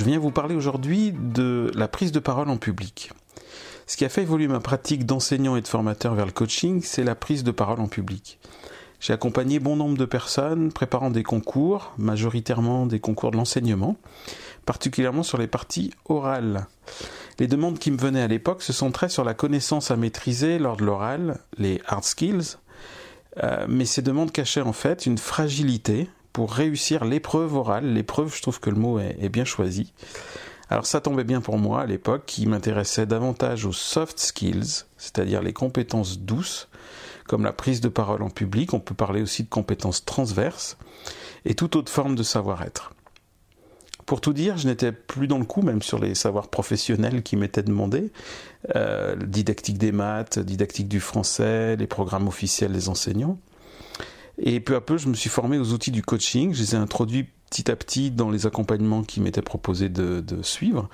Je viens vous parler aujourd'hui de la prise de parole en public. Ce qui a fait évoluer ma pratique d'enseignant et de formateur vers le coaching, c'est la prise de parole en public. J'ai accompagné bon nombre de personnes préparant des concours, majoritairement des concours de l'enseignement, particulièrement sur les parties orales. Les demandes qui me venaient à l'époque se centraient sur la connaissance à maîtriser lors de l'oral, les hard skills, euh, mais ces demandes cachaient en fait une fragilité pour réussir l'épreuve orale. L'épreuve, je trouve que le mot est, bien choisi. Alors ça tombait bien pour moi à l'époque, qui m'intéressait davantage aux soft skills, c'est-à-dire les compétences douces, comme la prise de parole en public, on peut parler aussi de compétences transverses, et toute autre forme de savoir-être. Pour tout dire, je n'étais plus dans le coup, même sur les savoirs professionnels qui m'étaient demandés, euh, didactique des maths, didactique du français, les programmes officiels des enseignants. Et peu à peu, je me suis formé aux outils du coaching. Je les ai introduits petit à petit dans les accompagnements qui m'étaient proposés de, suivre,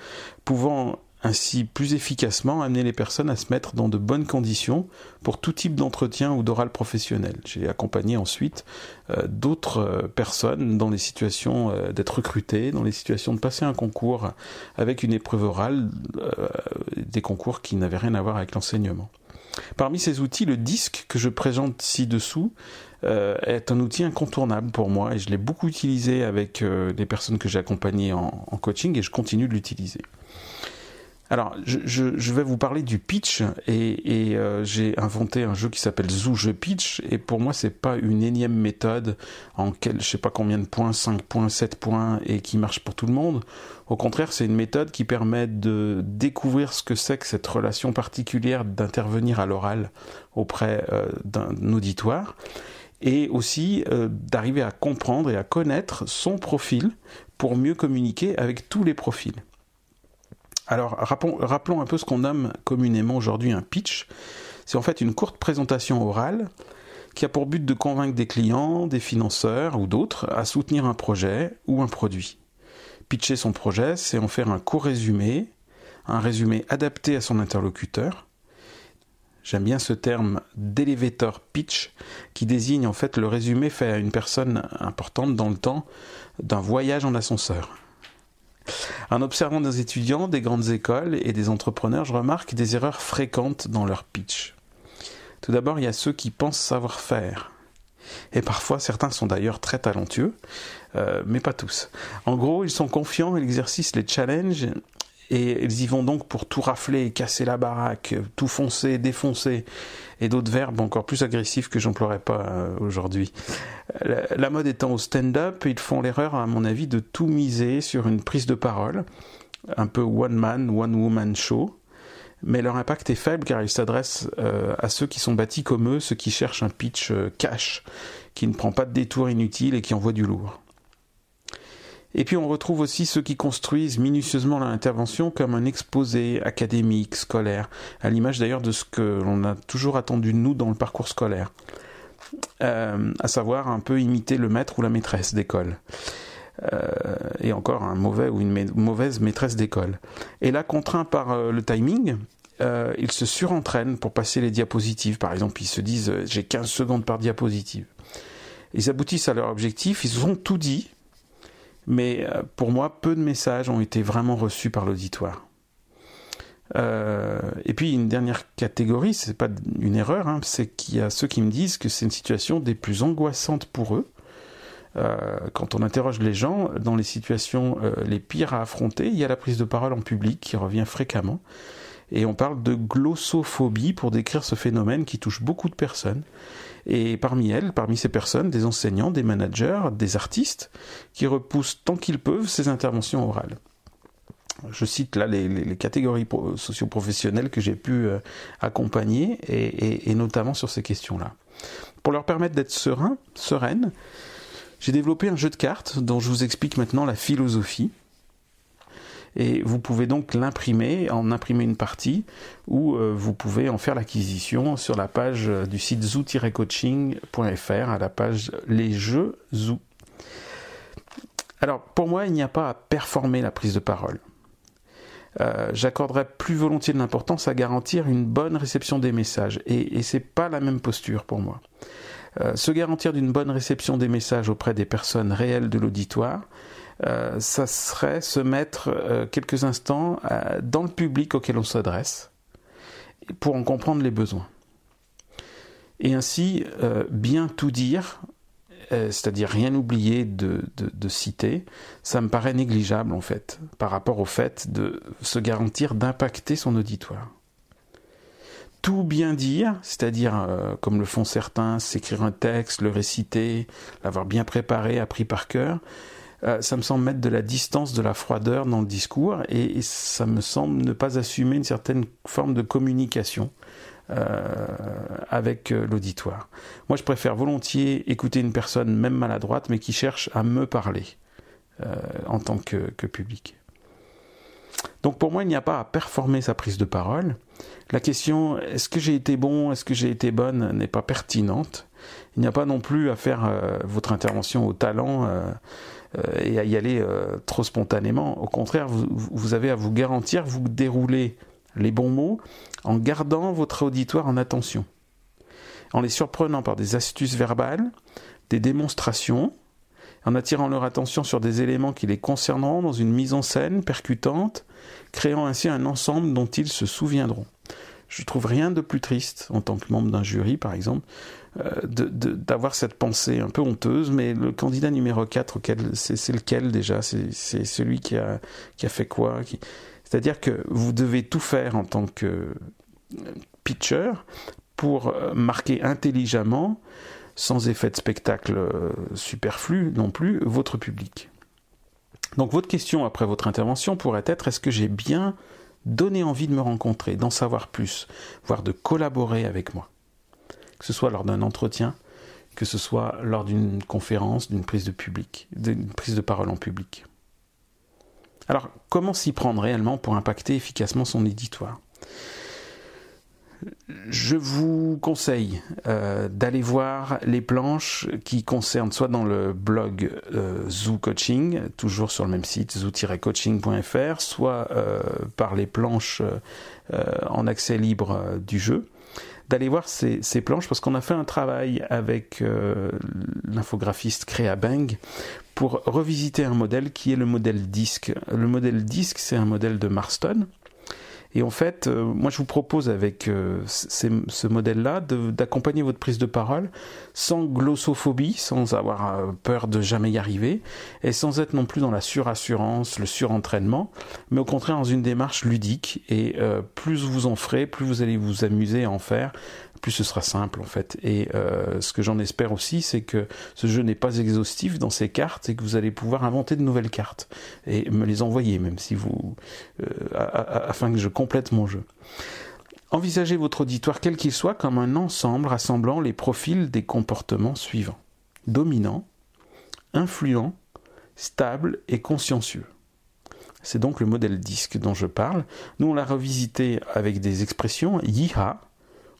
pouvant ainsi plus efficacement amener les personnes à se mettre dans de bonnes conditions pour tout type d'entretien ou d'oral professionnel. J'ai accompagné ensuite euh, d'autres euh, personnes dans les situations euh, d'être recrutées, dans les situations de passer un concours avec une épreuve orale, des concours qui n'avaient rien à voir avec l'enseignement. Parmi ces outils, le disque que je présente ci-dessous euh, est un outil incontournable pour moi et je l'ai beaucoup utilisé avec euh, les personnes que j'ai accompagnées en, coaching et je continue de l'utiliser. Alors, je, vais vous parler du pitch et, euh, j'ai inventé un jeu qui s'appelle Zoo Je Pitch et pour moi c'est pas une énième méthode en quel, je sais pas combien de points, 5 points, 7 points et qui marche pour tout le monde. Au contraire, c'est une méthode qui permet de découvrir ce que c'est que cette relation particulière d'intervenir à l'oral auprès euh, d'un auditoire et aussi euh, d'arriver à comprendre et à connaître son profil pour mieux communiquer avec tous les profils. Alors rappelons, un peu ce qu'on nomme communément aujourd'hui un pitch. C'est en fait une courte présentation orale qui a pour but de convaincre des clients, des financeurs ou d'autres à soutenir un projet ou un produit. Pitcher son projet, c'est en faire un court résumé, un résumé adapté à son interlocuteur. J'aime bien ce terme d'elevator pitch qui désigne en fait le résumé fait à une personne importante dans le temps d'un voyage en ascenseur. En observant des étudiants, des grandes écoles et des entrepreneurs, je remarque des erreurs fréquentes dans leur pitch. Tout d'abord, il y a ceux qui pensent savoir faire. Et parfois, certains sont d'ailleurs très talentueux, euh, mais pas tous. En gros, ils sont confiants, ils exercent les challenges et ils y vont donc pour tout rafler, casser la baraque, tout foncer, défoncer, et d'autres verbes encore plus agressifs que j'emploierai pas euh, aujourd'hui. La, mode étant au stand-up, ils font l'erreur, à mon avis, de tout miser sur une prise de parole, un peu one man, one woman show, mais leur impact est faible car ils s'adressent euh, à ceux qui sont bâtis comme eux, ceux qui cherchent un pitch euh, cash, qui ne prend pas de détour inutile et qui envoie du lourd. Et puis on retrouve aussi ceux qui construisent minutieusement l'intervention comme un exposé académique, scolaire, à l'image d'ailleurs de ce que l'on a toujours attendu de nous dans le parcours scolaire, euh, à savoir un peu imiter le maître ou la maîtresse d'école. Euh, et encore un mauvais ou une mauvaise maîtresse d'école. Et là, contraint par euh, le timing, ils se surentraînent pour passer les diapositives. Par exemple, ils se disent j'ai 15 secondes par diapositive. Ils aboutissent à leur objectif, ils ont tout dit, mais euh, pour moi, peu de messages ont été vraiment reçus par l'auditoire. Euh, et puis une dernière catégorie, c'est pas une erreur, hein, c'est qu'il y a ceux qui me disent que c'est une situation des plus angoissantes pour eux. Euh, quand on interroge les gens dans les situations les pires à affronter, il y a la prise de parole en public qui revient fréquemment. Et on parle de glossophobie pour décrire ce phénomène qui touche beaucoup de personnes. Et parmi elles, parmi ces personnes, des enseignants, des managers, des artistes, qui repoussent tant qu'ils peuvent ces interventions orales. Je cite là les, catégories socioprofessionnelles que j'ai pu euh, accompagner, et, et, notamment sur ces questions-là. Pour leur permettre d'être sereins, sereines, j'ai développé un jeu de cartes dont je vous explique maintenant la philosophie et vous pouvez donc l'imprimer, en imprimer une partie, ou euh, vous pouvez en faire l'acquisition sur la page euh, du site zoo-coaching.fr à la page Les Jeux Zoo. Alors pour moi, il n'y a pas à performer la prise de parole. Euh, j'accorderais plus volontiers de l'importance à garantir une bonne réception des messages. Et, et c'est pas la même posture pour moi. Se garantir d'une bonne réception des messages auprès des personnes réelles de l'auditoire, ça serait se mettre quelques instants dans le public auquel on s'adresse pour en comprendre les besoins. Et ainsi, bien tout dire, c'est-à-dire rien oublier de, de, citer, ça me paraît négligeable en fait, par rapport au fait de se garantir d'impacter son auditoire tout bien dire, c'est-à-dire, euh, comme le font certains, s'écrire un texte, le réciter, l'avoir bien préparé, appris par cœur, euh, ça me semble mettre de la distance, de la froideur dans le discours, et, ça me semble ne pas assumer une certaine forme de communication euh, avec l'auditoire. Moi, je préfère volontiers écouter une personne, même maladroite, mais qui cherche à me parler en tant que public. Donc pour moi, il n'y a pas à performer sa prise de parole. La question est-ce que j'ai été bon, est-ce que j'ai été bonne n'est pas pertinente. Il n'y a pas non plus à faire euh, votre intervention au talent euh, euh, et à y aller trop spontanément. Au contraire, vous, vous, avez à vous garantir, vous déroulez les bons mots en gardant votre auditoire en attention, en les surprenant par des astuces verbales, des démonstrations, en attirant leur attention sur des éléments qui les concerneront dans une mise en scène percutante, créant ainsi un ensemble dont ils se souviendront. Je trouve rien de plus triste, en tant que membre d'un jury par exemple, euh, d'avoir cette pensée un peu honteuse, mais le candidat numéro 4, c'est lequel déjà? C'est celui qui a, fait quoi C'est-à-dire que vous devez tout faire en tant que euh, pitcher pour euh, marquer intelligemment, sans effet de spectacle superflu non plus, votre public. Donc votre question après votre intervention pourrait être est-ce que j'ai bien donné envie de me rencontrer, d'en savoir plus, voire de collaborer avec moi? Que ce soit lors d'un entretien, que ce soit lors d'une conférence, d'une prise de public, d'une prise de parole en public. Alors, comment s'y prendre réellement pour impacter efficacement son éditoire? Je vous conseille euh, d'aller voir les planches qui concernent soit dans le blog euh, Zoo Coaching, toujours sur le même site zoo-coaching.fr, soit euh, par les planches en accès libre du jeu. D'aller voir ces, planches parce qu'on a fait un travail avec l'infographiste Créa Bang pour revisiter un modèle qui est le modèle disque. Le modèle disque, c'est un modèle de Marston et en fait, euh, moi je vous propose avec euh, ce modèle-là d'accompagner votre prise de parole sans glossophobie, sans avoir euh, peur de jamais y arriver, et sans être non plus dans la surassurance, le surentraînement, mais au contraire dans une démarche ludique. Et plus vous en ferez, plus vous allez vous amuser à en faire, plus ce sera simple en fait. Et euh, ce que j'en espère aussi, c'est que ce jeu n'est pas exhaustif dans ses cartes et que vous allez pouvoir inventer de nouvelles cartes et me les envoyer, même si vous, euh, afin que je complète mon jeu. Envisagez votre auditoire, quel qu'il soit, comme un ensemble rassemblant les profils des comportements suivants dominant, influent, stable et consciencieux. C'est donc le modèle disque dont je parle. Nous, on l'a revisité avec des expressions yiha,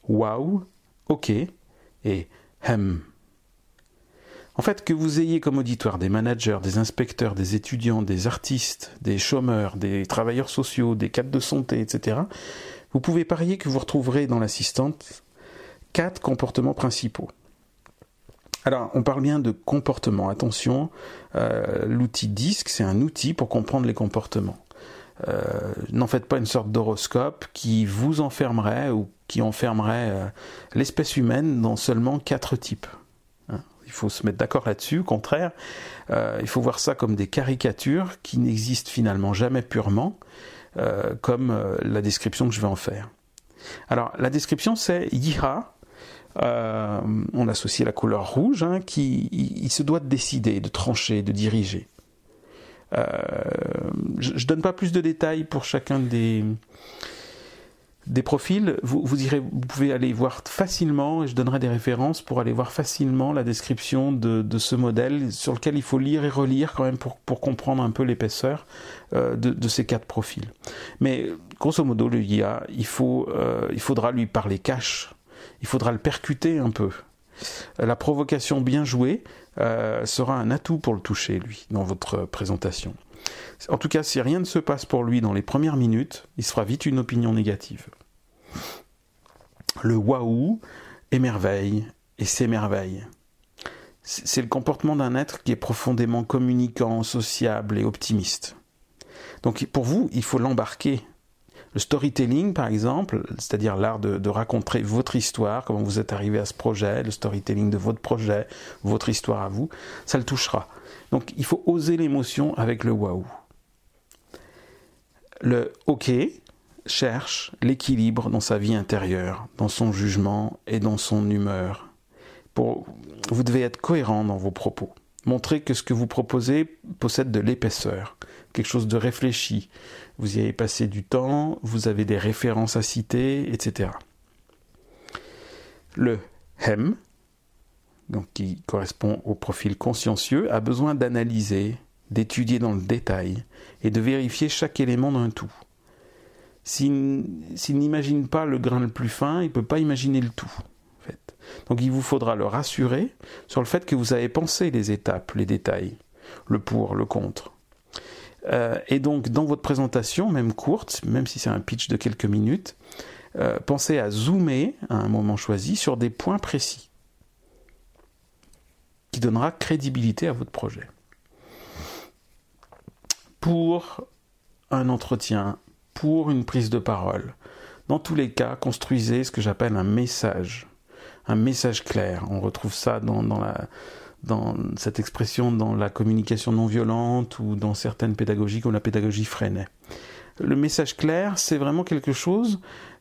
wow, ok et hem. En fait, que vous ayez comme auditoire des managers, des inspecteurs, des étudiants, des artistes, des chômeurs, des travailleurs sociaux, des cadres de santé, etc., vous pouvez parier que vous retrouverez dans l'assistante quatre comportements principaux. Alors, on parle bien de comportement. Attention, euh, l'outil DISC, c'est un outil pour comprendre les comportements. Euh, n'en faites pas une sorte d'horoscope qui vous enfermerait ou qui enfermerait euh, l'espèce humaine dans seulement quatre types. Hein, il faut se mettre d'accord là-dessus. Au contraire, euh, il faut voir ça comme des caricatures qui n'existent finalement jamais purement, comme la description que je vais en faire. Alors, la description, c'est Yiha. on associe la couleur rouge, hein, qui il se doit de décider, de trancher, de diriger. Euh, je, ne donne pas plus de détails pour chacun des des profils, vous, vous, irez, vous pouvez aller voir facilement, et je donnerai des références pour aller voir facilement la description de, de ce modèle, sur lequel il faut lire et relire quand même pour, pour comprendre un peu l'épaisseur euh, de, de, ces quatre profils. Mais grosso modo, le IA, il, faut, euh, il faudra lui parler cash, il faudra le percuter un peu. La provocation bien jouée, euh, sera un atout pour le toucher, lui, dans votre présentation. En tout cas, si rien ne se passe pour lui dans les premières minutes, il sera vite une opinion négative. Le waouh émerveille et s'émerveille. c'est le comportement d'un être qui est profondément communicant, sociable et optimiste. Donc pour vous, il faut l'embarquer. Le storytelling, par exemple, c'est-à-dire l'art de, raconter votre histoire, comment vous êtes arrivé à ce projet, le storytelling de votre projet, votre histoire à vous, ça le touchera. Donc il faut oser l'émotion avec le waouh. Le OK cherche l'équilibre dans sa vie intérieure, dans son jugement et dans son humeur. vous devez être cohérent dans vos propos. Montrez que ce que vous proposez possède de l'épaisseur, quelque chose de réfléchi. Vous y avez passé du temps, vous avez des références à citer, etc. Le hem, donc qui correspond au profil consciencieux, a besoin d'analyser, d'étudier dans le détail et de vérifier chaque élément d'un tout. S'il n'imagine pas le grain le plus fin, il ne peut pas imaginer le tout. Donc il vous faudra le rassurer sur le fait que vous avez pensé les étapes, les détails, le pour, le contre. Euh, et donc dans votre présentation, même courte, même si c'est un pitch de quelques minutes, euh, pensez à zoomer à un moment choisi sur des points précis qui donnera crédibilité à votre projet pour un entretien, pour une prise de parole. Dans tous les cas, construisez ce que j'appelle un message, un message clair. On retrouve ça dans, la, dans cette expression dans la communication non violente ou dans certaines pédagogies comme la pédagogie freinée. Le message clair, c'est vraiment quelque chose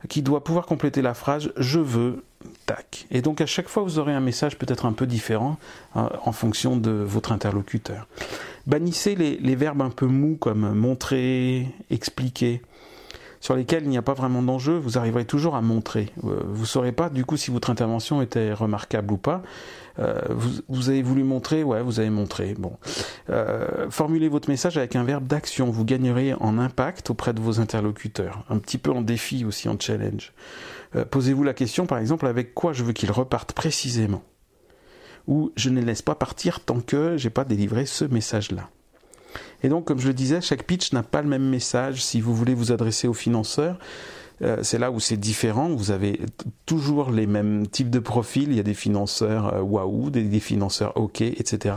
qui doit pouvoir compléter la phrase je veux, tac. Et donc à chaque fois, vous aurez un message peut-être un peu différent euh, en fonction de votre interlocuteur. Bannissez les, verbes un peu mous comme montrer, expliquer, sur lesquels il n'y a pas vraiment d'enjeu, vous arriverez toujours à montrer. Euh, vous ne saurez pas du coup si votre intervention était remarquable ou pas. Euh, vous, avez voulu montrer, ouais, vous avez montré. Bon, euh, formulez votre message avec un verbe d'action. Vous gagnerez en impact auprès de vos interlocuteurs, un petit peu en défi aussi, en challenge. Posez-vous la question, par exemple, avec quoi je veux qu'ils repartent précisément? Où je ne laisse pas partir tant que j'ai pas délivré ce message-là. Et donc, comme je le disais, chaque pitch n'a pas le même message. Si vous voulez vous adresser aux financeurs, euh, c'est là où c'est différent. Vous avez toujours les mêmes types de profils. Il y a des financeurs euh, waouh, des, financeurs ok, etc.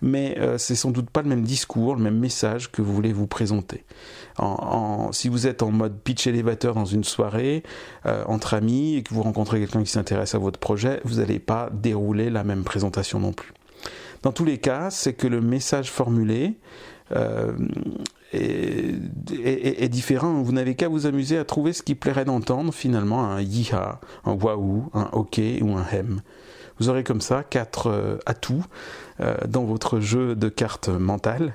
Mais euh, c'est sans doute pas le même discours, le même message que vous voulez vous présenter. En, si vous êtes en mode pitch élévateur dans une soirée entre amis et que vous rencontrez quelqu'un qui s'intéresse à votre projet, vous n'allez pas dérouler la même présentation non plus. Dans tous les cas, c'est que le message formulé est, différent. Vous n'avez qu'à vous amuser à trouver ce qui plairait d'entendre finalement un yiha, un waouh, un ok ou un hem. Vous aurez comme ça quatre euh, atouts euh, dans votre jeu de cartes mentales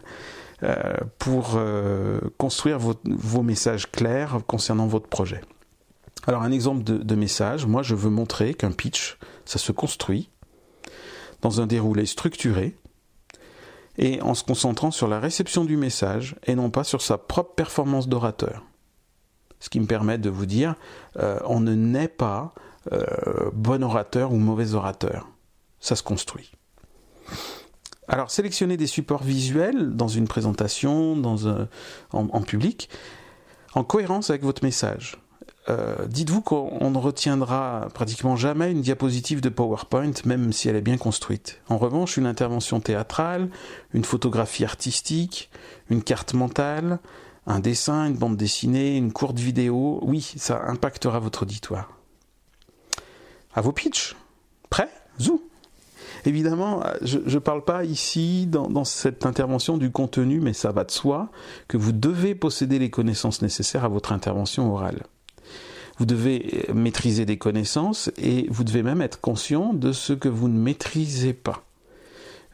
euh, pour construire vos messages clairs concernant votre projet. Alors un exemple de message, moi je veux montrer qu'un pitch, ça se construit dans un déroulé structuré, et en se concentrant sur la réception du message et non pas sur sa propre performance d'orateur. Ce qui me permet de vous dire, euh, on ne naît pas euh, bon orateur ou mauvais orateur. Ça se construit. Alors, sélectionnez des supports visuels dans une présentation, en public, en cohérence avec votre message. Euh, dites-vous qu'on ne retiendra pratiquement jamais une diapositive de PowerPoint, même si elle est bien construite. En revanche, une intervention théâtrale, une photographie artistique, une carte mentale, un dessin, une bande dessinée, une courte vidéo, oui, ça impactera votre auditoire. À vos pitchs Prêt? Zou Évidemment, je ne parle pas ici dans, dans, cette intervention du contenu, mais ça va de soi que vous devez posséder les connaissances nécessaires à votre intervention orale. Vous devez maîtriser des connaissances et vous devez même être conscient de ce que vous ne maîtrisez pas.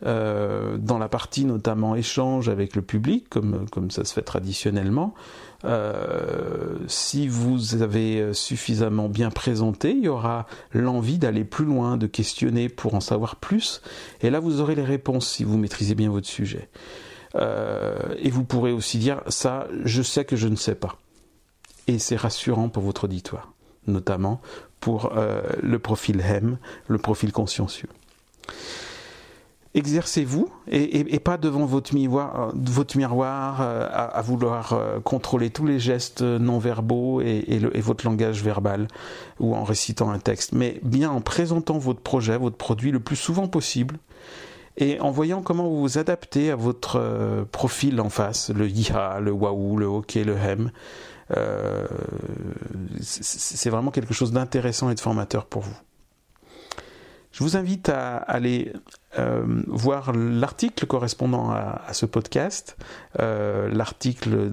Euh, dans la partie notamment échange avec le public, comme, comme ça se fait traditionnellement, euh, si vous avez suffisamment bien présenté, il y aura l'envie d'aller plus loin, de questionner pour en savoir plus, et là vous aurez les réponses si vous maîtrisez bien votre sujet. Euh, et vous pourrez aussi dire ça, je sais que je ne sais pas et c'est rassurant pour votre auditoire, notamment pour euh, le profil HEM, le profil consciencieux. Exercez-vous et, pas devant votre miroir, votre miroir euh, à, vouloir euh, contrôler tous les gestes non verbaux et, votre langage verbal ou en récitant un texte, mais bien en présentant votre projet, votre produit le plus souvent possible et en voyant comment vous vous adaptez à votre profil en face, le IHA, le Wahoo, le hockey, le HEM. c'est vraiment quelque chose d'intéressant et de formateur pour vous. Je vous invite à aller euh, voir l'article correspondant à, ce podcast. Euh, l'article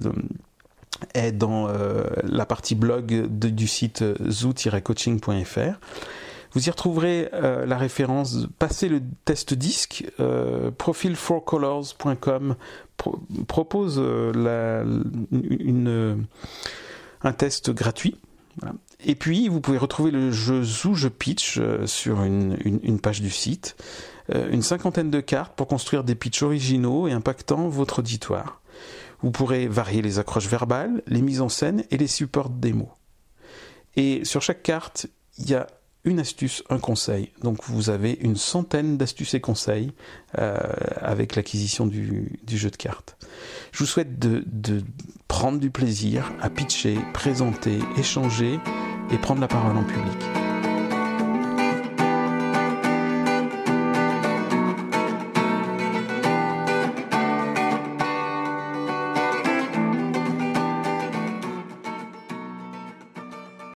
est dans euh, la partie blog du site zoo-coaching.fr. Vous y retrouverez la référence Passez le test disque. profile4colors.com propose une, un test gratuit et puis, vous pouvez retrouver le jeu Zoo Je Pitch euh, sur une, page du site. Euh, une cinquantaine de cartes pour construire des pitchs originaux et impactant votre auditoire. Vous pourrez varier les accroches verbales, les mises en scène et les supports démo. Et sur chaque carte, il y a une astuce, un conseil. Donc vous avez une centaine d'astuces et conseils euh, avec l'acquisition du, jeu de cartes. Je vous souhaite de, de prendre du plaisir à pitcher, présenter, échanger et prendre la parole en public.